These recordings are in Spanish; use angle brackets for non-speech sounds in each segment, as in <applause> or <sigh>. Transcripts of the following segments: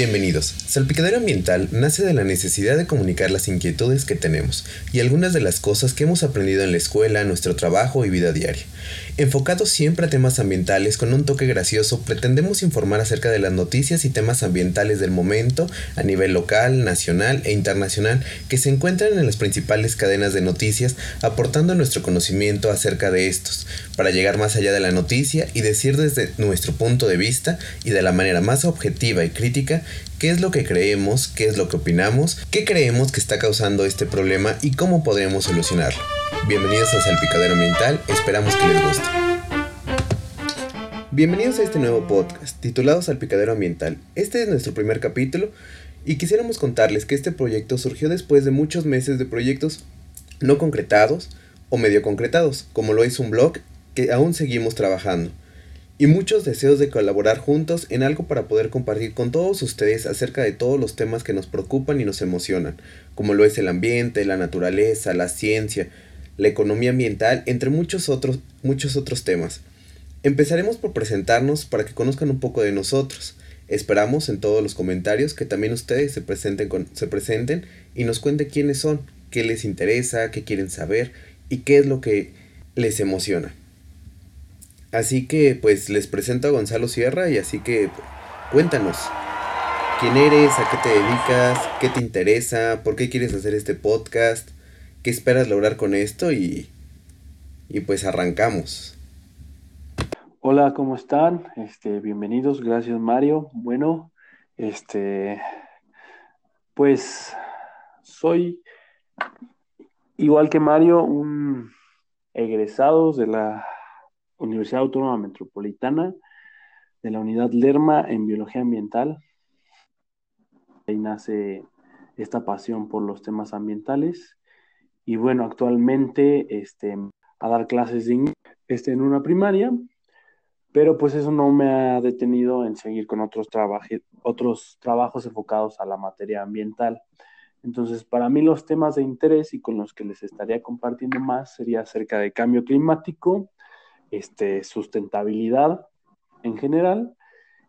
Bienvenidos. Salpicadero Ambiental nace de la necesidad de comunicar las inquietudes que tenemos y algunas de las cosas que hemos aprendido en la escuela, nuestro trabajo y vida diaria. Enfocados siempre a temas ambientales con un toque gracioso, pretendemos informar acerca de las noticias y temas ambientales del momento a nivel local, nacional e internacional que se encuentran en las principales cadenas de noticias, aportando nuestro conocimiento acerca de estos, para llegar más allá de la noticia y decir desde nuestro punto de vista y de la manera más objetiva y crítica qué es lo que creemos, qué es lo que opinamos, qué creemos que está causando este problema y cómo podremos solucionarlo. Bienvenidos a Salpicadero Ambiental, esperamos que les guste. Bienvenidos a este nuevo podcast titulado Salpicadero Ambiental. Este es nuestro primer capítulo y quisiéramos contarles que este proyecto surgió después de muchos meses de proyectos no concretados o medio concretados, como lo es un blog aún seguimos trabajando y muchos deseos de colaborar juntos en algo para poder compartir con todos ustedes acerca de todos los temas que nos preocupan y nos emocionan, como lo es el ambiente, la naturaleza, la ciencia, la economía ambiental, entre muchos otros, muchos otros temas. Empezaremos por presentarnos para que conozcan un poco de nosotros. Esperamos en todos los comentarios que también ustedes se presenten, se presenten y nos cuenten quiénes son, qué les interesa, qué quieren saber y qué es lo que les emociona. Así que pues les presento a Gonzalo Sierra y así que cuéntanos. ¿Quién eres? ¿A qué te dedicas? ¿Qué te interesa? ¿Por qué quieres hacer este podcast? ¿Qué esperas lograr con esto? Y, y pues arrancamos. Hola, ¿cómo están? Este, bienvenidos, gracias Mario. Bueno, este, pues soy igual que Mario, un egresado de la Universidad Autónoma Metropolitana de la Unidad Lerma en Biología Ambiental. Ahí nace esta pasión por los temas ambientales. Y bueno, actualmente este, a dar clases de este, en una primaria, pero pues eso no me ha detenido en seguir con otros, otros trabajos enfocados a la materia ambiental. Entonces, para mí los temas de interés y con los que les estaría compartiendo más sería acerca de cambio climático, este, sustentabilidad en general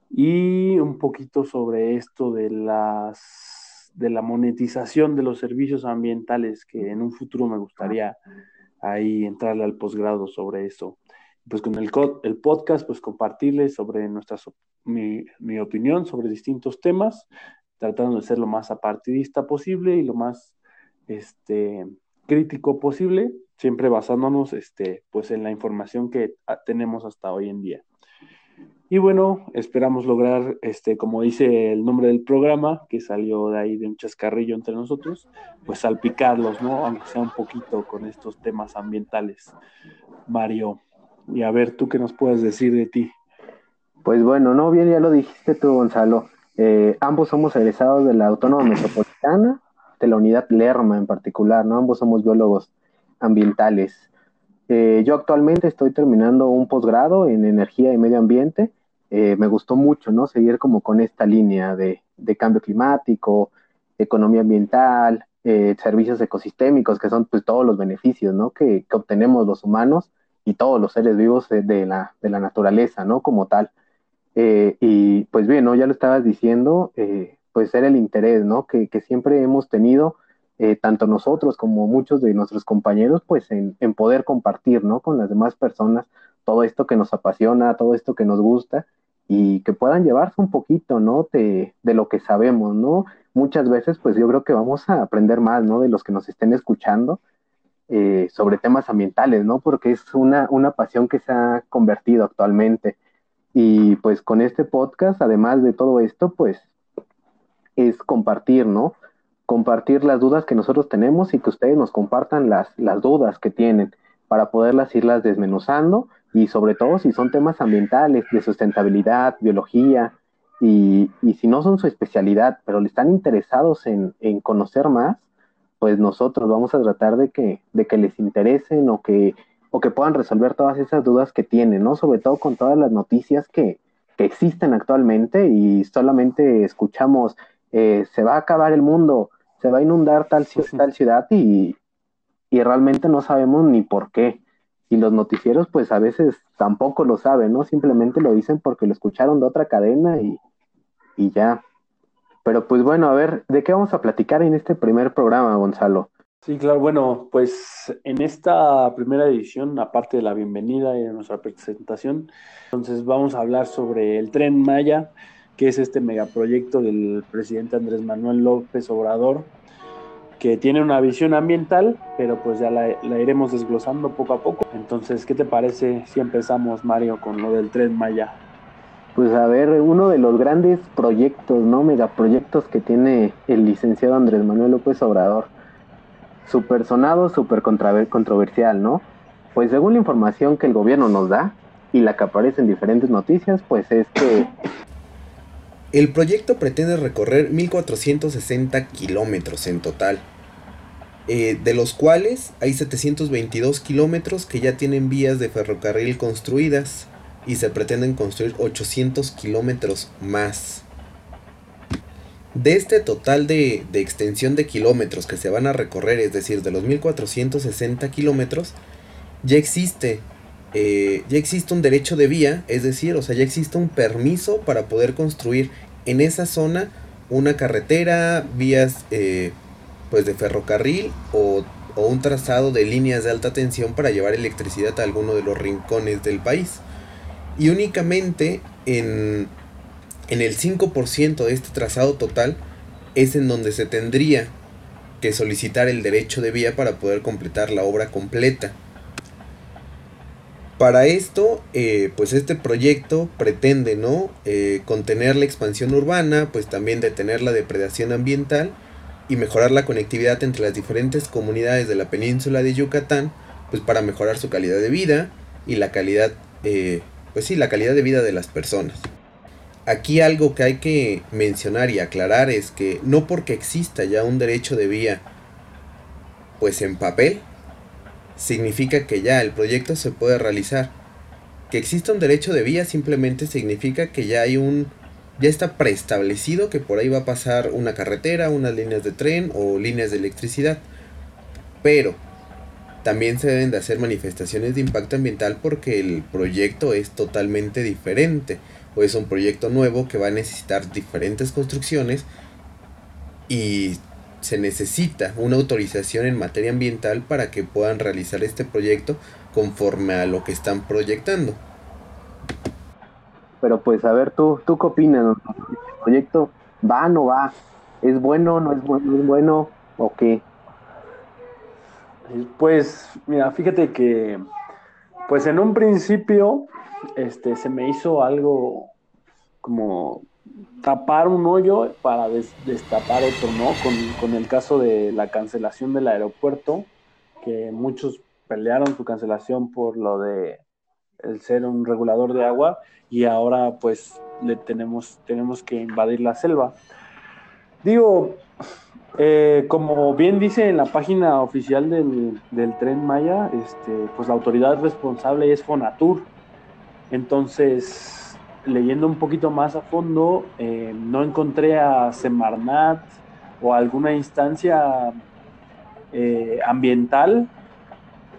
y un poquito sobre esto de las de la monetización de los servicios ambientales que en un futuro me gustaría ahí entrarle al posgrado sobre eso. Pues con el, podcast, pues compartirles sobre nuestras, mi, mi opinión sobre distintos temas, tratando de ser lo más apartidista posible y lo más este, crítico posible, siempre basándonos este, pues en la información que ah, tenemos hasta hoy en día. Y bueno, esperamos lograr, este, como dice el nombre del programa, que salió de ahí de un chascarrillo entre nosotros, pues salpicarlos, ¿no? Aunque sea un poquito con estos temas ambientales. Mario, y a ver, ¿tú qué nos puedes decir de ti? Pues bueno, no, bien, ya lo dijiste tú, Gonzalo. Eh, ambos somos egresados de la Autónoma Metropolitana, de la unidad Lerma en particular, ¿no? Ambos somos biólogos ambientales. Eh, yo actualmente estoy terminando un posgrado en energía y medio ambiente. Eh, me gustó mucho, ¿no? Seguir como con esta línea de, cambio climático, economía ambiental, eh, servicios ecosistémicos, que son pues todos los beneficios, ¿no? Que, obtenemos los humanos y todos los seres vivos de, la, naturaleza, ¿no? Como tal. y pues bien, ¿no? Ya lo estabas diciendo, pues era el interés, ¿no? Que siempre hemos tenido eh, tanto nosotros como muchos de nuestros compañeros, pues en, poder compartir, ¿no? Con las demás personas todo esto que nos apasiona, todo esto que nos gusta y que puedan llevarse un poquito, ¿no? De, lo que sabemos, ¿no? Muchas veces, pues yo creo que vamos a aprender más, ¿no? De los que nos estén escuchando eh, sobre temas ambientales, ¿no? Porque es una, una pasión que se ha convertido actualmente. Y pues con este podcast, además de todo esto, pues es compartir, ¿no? Compartir las dudas que nosotros tenemos y que ustedes nos compartan las, las dudas que tienen para poderlas irlas desmenuzando y sobre todo si son temas ambientales, de sustentabilidad, biología, y, y si no son su especialidad, pero le están interesados en, en, conocer más, pues nosotros vamos a tratar de que, de que les interesen o que, o que puedan resolver todas esas dudas que tienen, ¿no? Sobre todo con todas las noticias que, que existen actualmente y solamente escuchamos, eh, se va a acabar el mundo, se va a inundar tal, tal ciudad y, realmente no sabemos ni por qué. Y los noticieros pues a veces tampoco lo saben, ¿no? Simplemente lo dicen porque lo escucharon de otra cadena y, ya. Pero pues bueno, a ver, ¿de qué vamos a platicar en este primer programa, Gonzalo? Sí, claro, bueno, pues en esta primera edición, aparte de la bienvenida y de nuestra presentación, entonces vamos a hablar sobre el tren Maya, que es este megaproyecto del presidente Andrés Manuel López Obrador, que tiene una visión ambiental, pero pues ya la, iremos desglosando poco a poco. Entonces, ¿qué te parece si empezamos, Mario, con lo del tren Maya? Pues a ver, uno de los grandes proyectos, ¿no? Megaproyectos que tiene el licenciado Andrés Manuel López Obrador. Súper sonado, súper controversial, ¿no? Pues según la información que el gobierno nos da y la que aparece en diferentes noticias, pues es que el proyecto pretende recorrer 1.460 kilómetros en total, eh, de los cuales hay 722 kilómetros que ya tienen vías de ferrocarril construidas y se pretenden construir 800 kilómetros más. De este total de, extensión de kilómetros que se van a recorrer, es decir, de los 1460 kilómetros, ya existe eh, ya existe un derecho de vía, es decir, o sea, ya existe un permiso para poder construir en esa zona una carretera, vías eh, pues de ferrocarril o, un trazado de líneas de alta tensión para llevar electricidad a alguno de los rincones del país. Y únicamente en, en el 5% de este trazado total es en donde se tendría que solicitar el derecho de vía para poder completar la obra completa. Para esto, eh, pues este proyecto pretende, ¿no? Eh, contener la expansión urbana, pues también detener la depredación ambiental y mejorar la conectividad entre las diferentes comunidades de la península de Yucatán, pues para mejorar su calidad de vida y la calidad, eh, pues sí, la calidad de vida de las personas. Aquí algo que hay que mencionar y aclarar es que no porque exista ya un derecho de vía, pues en papel, significa que ya el proyecto se puede realizar. Que exista un derecho de vía simplemente significa que ya hay un ya está preestablecido que por ahí va a pasar una carretera, unas líneas de tren o líneas de electricidad. Pero también se deben de hacer manifestaciones de impacto ambiental porque el proyecto es totalmente diferente o es un proyecto nuevo que va a necesitar diferentes construcciones y se necesita una autorización en materia ambiental para que puedan realizar este proyecto conforme a lo que están proyectando. Pero pues a ver, tú, ¿tú qué opinas? ¿El proyecto va o no va? ¿Es bueno, no es bueno, es bueno o qué? Pues mira, fíjate que pues en un principio este se me hizo algo como tapar un hoyo para destapar otro, ¿no? Con, el caso de la cancelación del aeropuerto, que muchos pelearon su cancelación por lo de el ser un regulador de agua y ahora pues le tenemos, tenemos que invadir la selva. Digo, eh, como bien dice en la página oficial del, del, tren Maya, este, pues la autoridad responsable es Fonatur. Entonces, leyendo un poquito más a fondo, eh, no encontré a Semarnat o alguna instancia eh, ambiental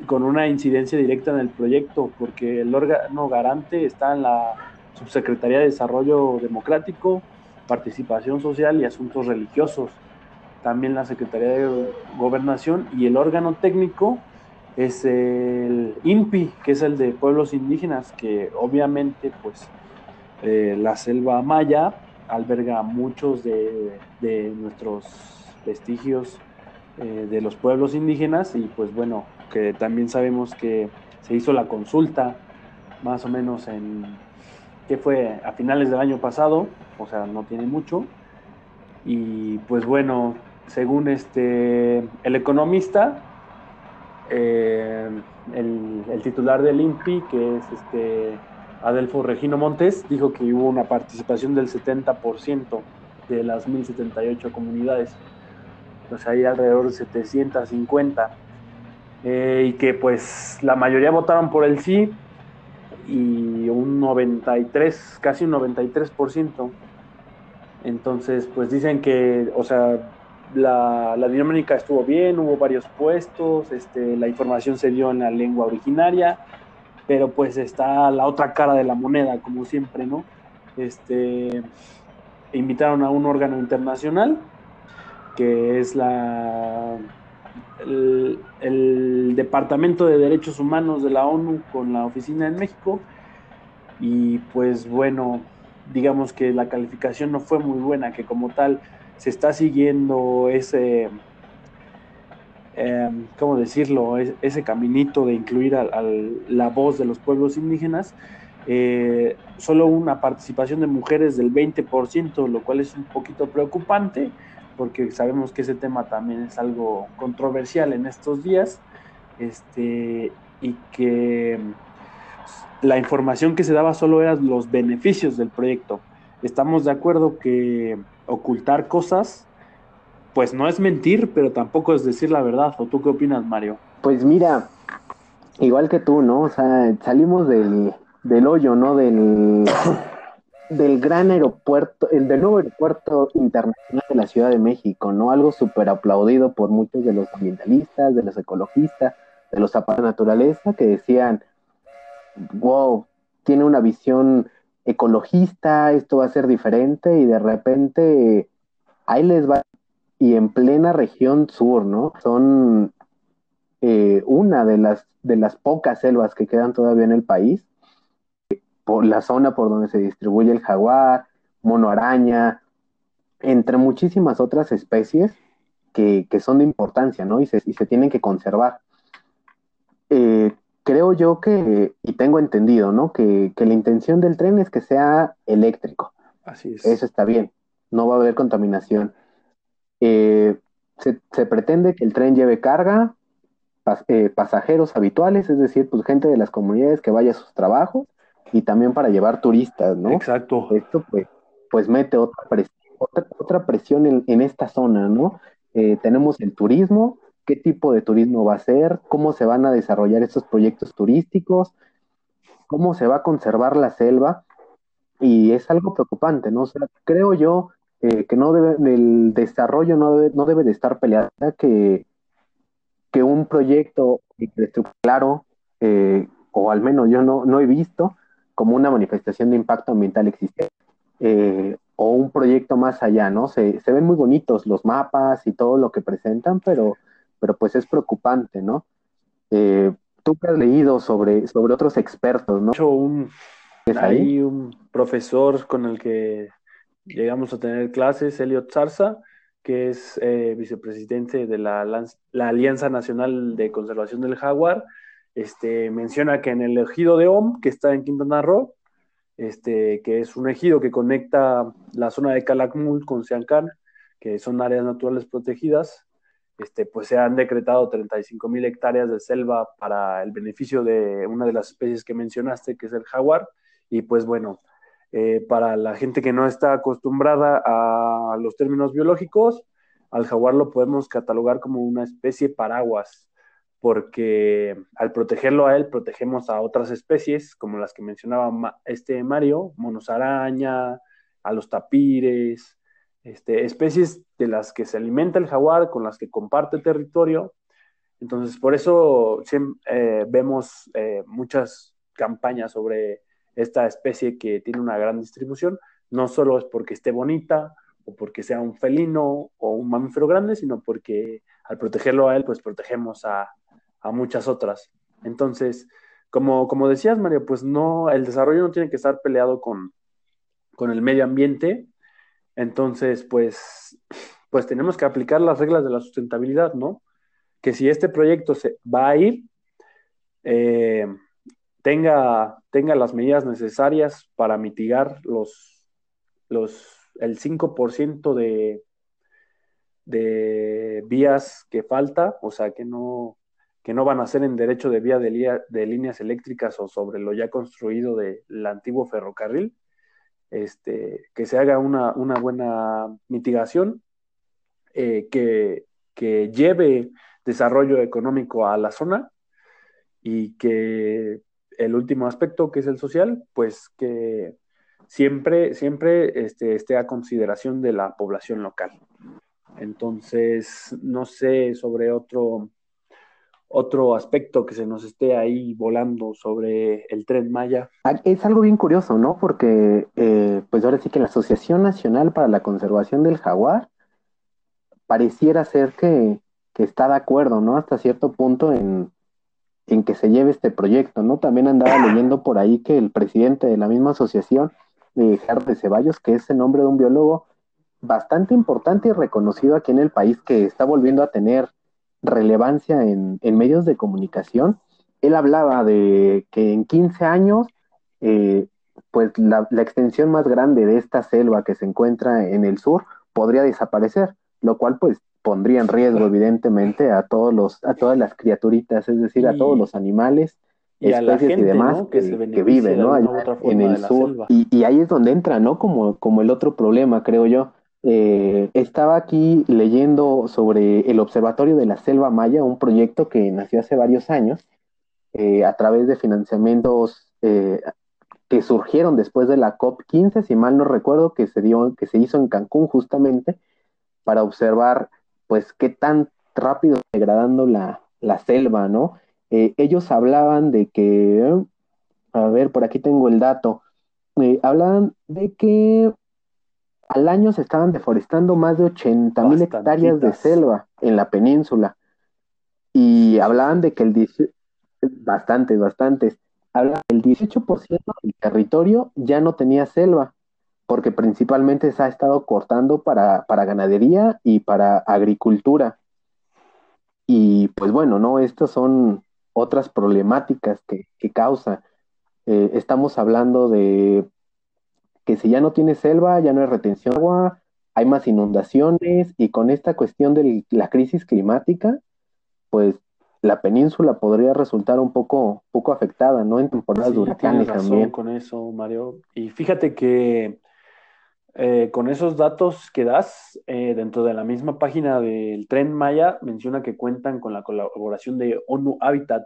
con una incidencia directa en el proyecto, porque el órgano garante está en la Subsecretaría de Desarrollo Democrático, Participación Social y Asuntos Religiosos, también la Secretaría de Gobernación y el órgano técnico es el INPI, que es el de pueblos indígenas, que obviamente pues la selva maya alberga muchos de, nuestros vestigios eh, de los pueblos indígenas y pues bueno, que también sabemos que se hizo la consulta más o menos en, que fue a finales del año pasado, o sea, no tiene mucho. Y pues bueno, según este, el economista, eh, el, el, titular del INPI, que es este Adelfo Regino Montes dijo que hubo una participación del 70% de las 1078 comunidades. Sea, hay alrededor de 750. Eh, y que pues la mayoría votaron por el sí y un 93, casi un 93%. Entonces, pues dicen que, o sea, la, la, dinámica estuvo bien, hubo varios puestos, este, la información se dio en la lengua originaria pero pues está la otra cara de la moneda, como siempre, ¿no? Este, invitaron a un órgano internacional que es la el, Departamento de Derechos Humanos de la ONU con la oficina en México y pues bueno, digamos que la calificación no fue muy buena, que como tal se está siguiendo ese, em, ¿cómo decirlo?, ese caminito de incluir la voz de los pueblos indígenas. Eh, solo una participación de mujeres del 20%, lo cual es un poquito preocupante porque sabemos que ese tema también es algo controversial en estos días, este, y que la información que se daba solo eran los beneficios del proyecto. Estamos de acuerdo que ocultar cosas, pues no es mentir, pero tampoco es decir la verdad. ¿O tú qué opinas, Mario? Pues mira, igual que tú, ¿no? O sea, salimos del, del hoyo, ¿no? Del, del gran aeropuerto, el del nuevo aeropuerto internacional de la Ciudad de México, ¿no? Algo súper aplaudido por muchos de los ambientalistas, de los ecologistas, de los zapatos de naturaleza, que decían, wow, tiene una visión ecologista, esto va a ser diferente, y de repente ahí les va, y en plena región sur, ¿no? Son eh, una de las, de las pocas selvas que quedan todavía en el país, por la zona por donde se distribuye el jaguar, mono araña, entre muchísimas otras especies que, son de importancia, ¿no? Y se, y se tienen que conservar. Eh, creo yo que, y tengo entendido, ¿no? Que, la intención del tren es que sea eléctrico. Así es. Eso está bien, no va a haber contaminación. Eh, se, pretende que el tren lleve carga, eh, pasajeros habituales, es decir, pues gente de las comunidades que vaya a sus trabajos, y también para llevar turistas, ¿no? Exacto. Esto pues, pues mete otra presión, otra, presión en, esta zona, ¿no? Eh, tenemos el turismo, qué tipo de turismo va a ser, cómo se van a desarrollar estos proyectos turísticos, cómo se va a conservar la selva, y es algo preocupante, ¿no? O sea, creo yo eh, que no debe, el desarrollo no debe, no debe de estar peleada, que, que un proyecto claro, eh, o al menos yo no, no he visto, como una manifestación de impacto ambiental existente eh, o un proyecto más allá, ¿no? Se, se, ven muy bonitos los mapas y todo lo que presentan, pero, pero pues es preocupante, ¿no? Eh, tú que has leído sobre, sobre otros expertos, ¿no? Hecho un, hay un profesor con el que llegamos a tener clases, Elliot Zarza, que es eh, vicepresidente de la, Alianza Nacional de Conservación del Jaguar, este, menciona que en el ejido de OM, que está en Quintana Roo, este, que es un ejido que conecta la zona de Calakmul con Siancán, que son áreas naturales protegidas, este, pues se han decretado 35 mil hectáreas de selva para el beneficio de una de las especies que mencionaste, que es el jaguar. Y pues bueno, eh, para la gente que no está acostumbrada a los términos biológicos, al jaguar lo podemos catalogar como una especie paraguas, porque al protegerlo a él, protegemos a otras especies, como las que mencionaba este Mario, monos araña, a los tapires, este, especies de las que se alimenta el jaguar, con las que comparte territorio. Entonces, por eso eh, vemos eh, muchas campañas sobre esta especie que tiene una gran distribución. No solo es porque esté bonita o porque sea un felino o un mamífero grande, sino porque al protegerlo a él, pues protegemos a, a muchas otras. Entonces, como, como decías, Mario, pues no, el desarrollo no tiene que estar peleado con, con el medio ambiente. Entonces, pues, pues tenemos que aplicar las reglas de la sustentabilidad, ¿no? Que si este proyecto se va a ir, eh, tenga, tenga las medidas necesarias para mitigar los, los, el 5% de, de vías que falta, o sea, que no, que no van a ser en derecho de vía de, líneas eléctricas o sobre lo ya construido del antiguo ferrocarril, este, que se haga una, buena mitigación, eh, que, lleve desarrollo económico a la zona y que el último aspecto, que es el social, pues que siempre, siempre este, esté a consideración de la población local. Entonces, no sé sobre otro otro aspecto que se nos esté ahí volando sobre el tren Maya. Ah, es algo bien curioso, ¿no? Porque eh, pues ahora sí que la Asociación Nacional para la Conservación del Jaguar pareciera ser que, está de acuerdo, ¿no? Hasta cierto punto en, en que se lleve este proyecto, ¿no? También andaba <clears throat> leyendo por ahí que el presidente de la misma asociación, eh, Ceballos, que es el nombre de un biólogo bastante importante y reconocido aquí en el país, que está volviendo a tener relevancia en, medios de comunicación, él hablaba de que en 15 años, eh, pues la, extensión más grande de esta selva que se encuentra en el sur podría desaparecer, lo cual pues pondría en riesgo evidentemente a todos los, a todas las criaturitas, es decir, a todos los animales, especies y demás que, viven, ¿no? en el sur. Y, y, ahí es donde entra, ¿no? Como, como el otro problema, creo yo. Eh, estaba aquí leyendo sobre el Observatorio de la Selva Maya, un proyecto que nació hace varios años eh, a través de financiamientos eh, que surgieron después de la COP15, si mal no recuerdo, que se, dio, que se hizo en Cancún justamente para observar pues qué tan rápido degradando la, la selva, ¿no? ellos hablaban de que, a ver, por aquí tengo el dato, hablaban de que al año se estaban deforestando más de 80 mil hectáreas de selva en la península. Y hablaban de que el 18, bastantes, bastantes, hablaban el 18% del territorio ya no tenía selva, porque principalmente se ha estado cortando para, ganadería y para agricultura. Y pues bueno, ¿no? Estas son otras problemáticas que, que causa. Eh, estamos hablando de que si ya no tiene selva, ya no hay retención de agua, hay más inundaciones y con esta cuestión de la crisis climática, pues la península podría resultar un poco, poco afectada, ¿no? En temporadas de huracanes también. con eso, Mario. Y fíjate que eh, con esos datos que das, eh, dentro de la misma página del Tren Maya, menciona que cuentan con la colaboración de ONU Habitat.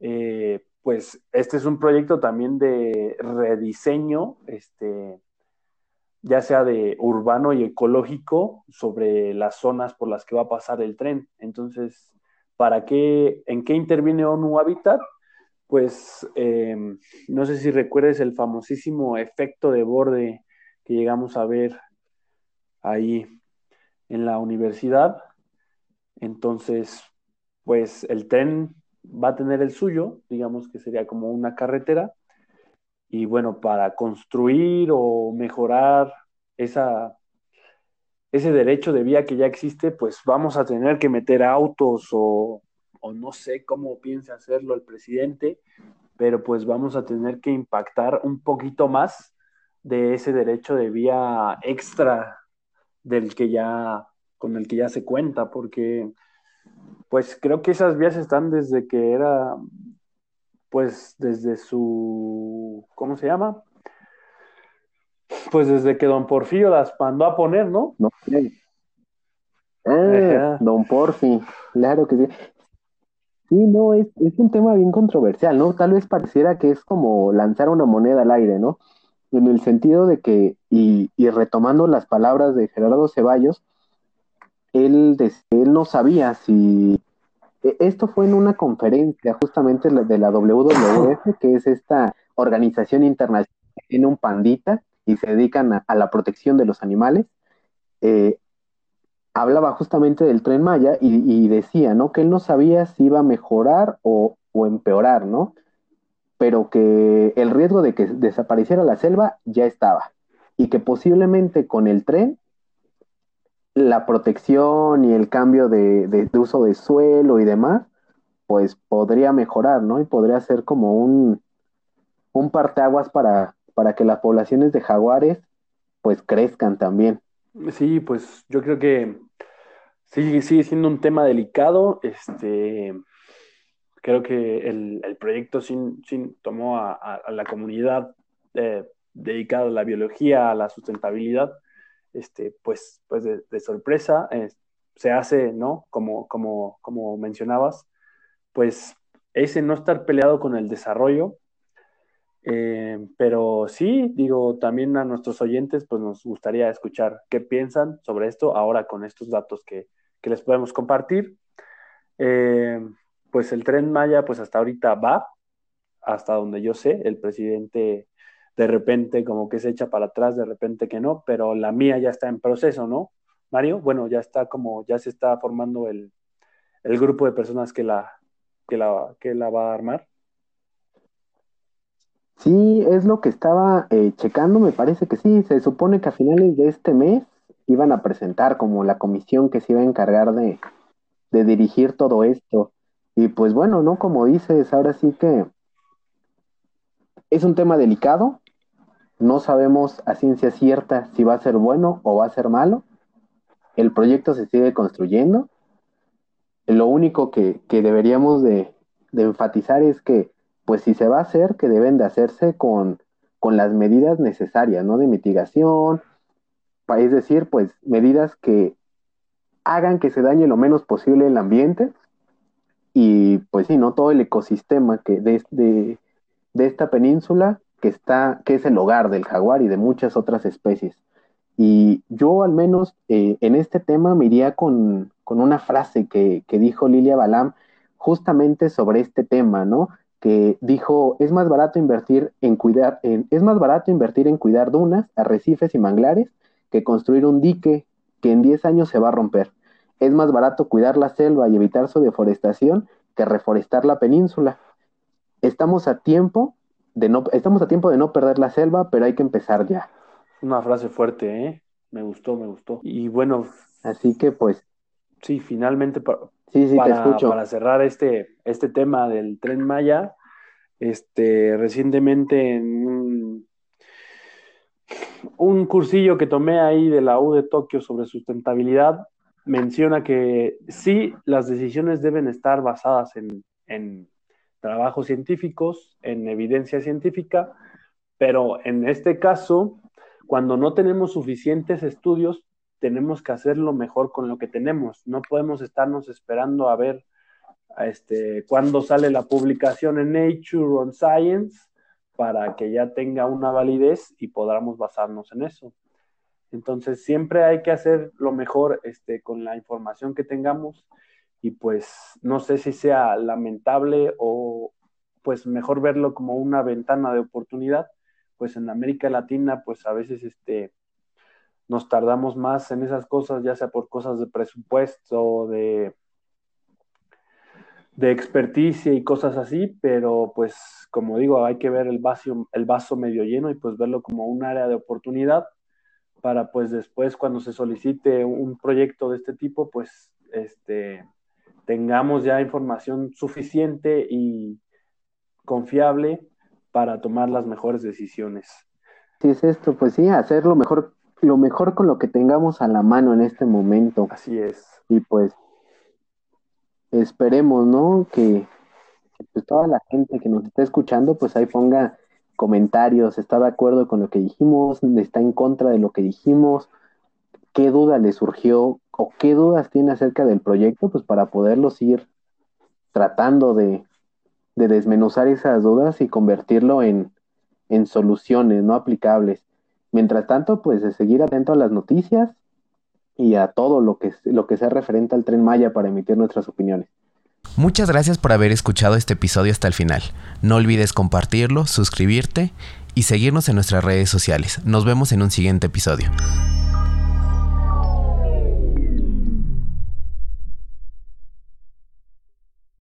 Eh, pues este es un proyecto también de rediseño, este, ya sea de urbano y ecológico, sobre las zonas por las que va a pasar el tren. Entonces, ¿para qué, en qué interviene ONU Habitat? Pues no sé si recuerdes el famosísimo efecto de borde que llegamos a ver ahí en la universidad. Entonces, pues el tren va a tener el suyo, digamos que sería como una carretera, y bueno, para construir o mejorar esa, ese derecho de vía que ya existe, pues vamos a tener que meter autos o, o no sé cómo piensa hacerlo el presidente, pero pues vamos a tener que impactar un poquito más de ese derecho de vía extra del que ya con el que ya se cuenta, porque pues creo que esas vías están desde que era, pues desde su, ¿cómo se llama? Pues desde que don Porfirio las mandó a poner, ¿no? No. Ah, don Porfi, claro que sí. Sí, no, es, es un tema bien controversial, ¿no? Tal vez pareciera que es como lanzar una moneda al aire, ¿no? En el sentido de que, y, y retomando las palabras de Gerardo Ceballos, él, él no sabía si... E, esto fue en una conferencia justamente de la WWF, que es esta organización internacional que tiene un pandita y se dedican a, la protección de los animales. Eh, hablaba justamente del tren Maya y, decía, ¿no? Que él no sabía si iba a mejorar o, o, empeorar, ¿no? Pero que el riesgo de que desapareciera la selva ya estaba y que posiblemente con el tren la protección y el cambio de, uso de suelo y demás, pues podría mejorar, ¿no? Y podría ser como un, un parteaguas para, para que las poblaciones de jaguares pues crezcan también. Sí, pues yo creo que sí, sigue siendo un tema delicado. Este, creo que el, proyecto sí, tomó a, la comunidad eh, dedicada a la biología, a la sustentabilidad, este, pues, pues de, sorpresa, eh, se hace, ¿no? Como, como, como mencionabas, pues ese no estar peleado con el desarrollo, eh, pero sí, digo, también a nuestros oyentes, pues nos gustaría escuchar qué piensan sobre esto ahora con estos datos que, les podemos compartir. Eh, pues el tren Maya, pues hasta ahorita va, hasta donde yo sé, el presidente de repente como que se echa para atrás, de repente que no, pero la mía ya está en proceso, ¿no? Mario, bueno, ya está como, ya se está formando el, el grupo de personas que la, que la, que la va a armar. Sí, es lo que estaba eh, checando, me parece que sí, se supone que a finales de este mes iban a presentar como la comisión que se iba a encargar de, de dirigir todo esto. Y pues bueno, ¿no? Como dices, ahora sí que es un tema delicado, no sabemos a ciencia cierta si va a ser bueno o va a ser malo, el proyecto se sigue construyendo, lo único que, deberíamos de, enfatizar es que, pues si se va a hacer, que deben de hacerse con, con las medidas necesarias, ¿no? De mitigación, es decir, pues medidas que hagan que se dañe lo menos posible el ambiente y pues sí, ¿no? Todo el ecosistema que de, de, esta península que está, que es el hogar del jaguar y de muchas otras especies. Y yo al menos eh, en este tema me iría con, una frase que, dijo Lilia Balam justamente sobre este tema, ¿no? Que dijo, es más barato invertir en cuidar, es más barato invertir en cuidar dunas, arrecifes y manglares que construir un dique que en 10 años se va a romper. Es más barato cuidar la selva y evitar su deforestación que reforestar la península. Estamos a tiempo de no, estamos a tiempo de no perder la selva, pero hay que empezar ya. Una frase fuerte, ¿eh? Me gustó, me gustó. Y bueno. Así que pues. Sí, finalmente sí, sí, para, te escucho. para cerrar este, este tema del tren Maya, este, recientemente en un, un cursillo que tomé ahí de la U de Tokio sobre sustentabilidad, menciona que sí, las decisiones deben estar basadas en, en trabajos científicos, en evidencia científica, pero en este caso cuando no tenemos suficientes estudios, tenemos que hacerlo mejor con lo que tenemos. No podemos estarnos esperando a ver este, cuándo sale la publicación en Nature o en Science para que ya tenga una validez y podamos basarnos en eso. Entonces, siempre hay que hacer lo mejor este, con la información que tengamos y pues no sé si sea lamentable o pues mejor verlo como una ventana de oportunidad pues en América Latina, pues a veces este, nos tardamos más en esas cosas, ya sea por cosas de presupuesto, de, de experticia y cosas así, pero pues como digo, hay que ver el vaso, el vaso medio lleno y pues verlo como un área de oportunidad para pues después cuando se solicite un proyecto de este tipo, pues este, tengamos ya información suficiente y confiable para tomar las mejores decisiones. Si es esto, pues sí, hacer lo mejor, lo mejor con lo que tengamos a la mano en este momento. Así es. Y pues esperemos, ¿no? Que, pues, toda la gente que nos está escuchando, pues ahí ponga comentarios, está de acuerdo con lo que dijimos, está en contra de lo que dijimos, qué duda le surgió o qué dudas tiene acerca del proyecto, pues para poderlos ir tratando de, de desmenuzar esas dudas y convertirlo en, soluciones no aplicables. Mientras tanto, pues de seguir atento a las noticias y a todo lo que, lo que sea referente al tren Maya para emitir nuestras opiniones. Muchas gracias por haber escuchado este episodio hasta el final. No olvides compartirlo, suscribirte y seguirnos en nuestras redes sociales. Nos vemos en un siguiente episodio.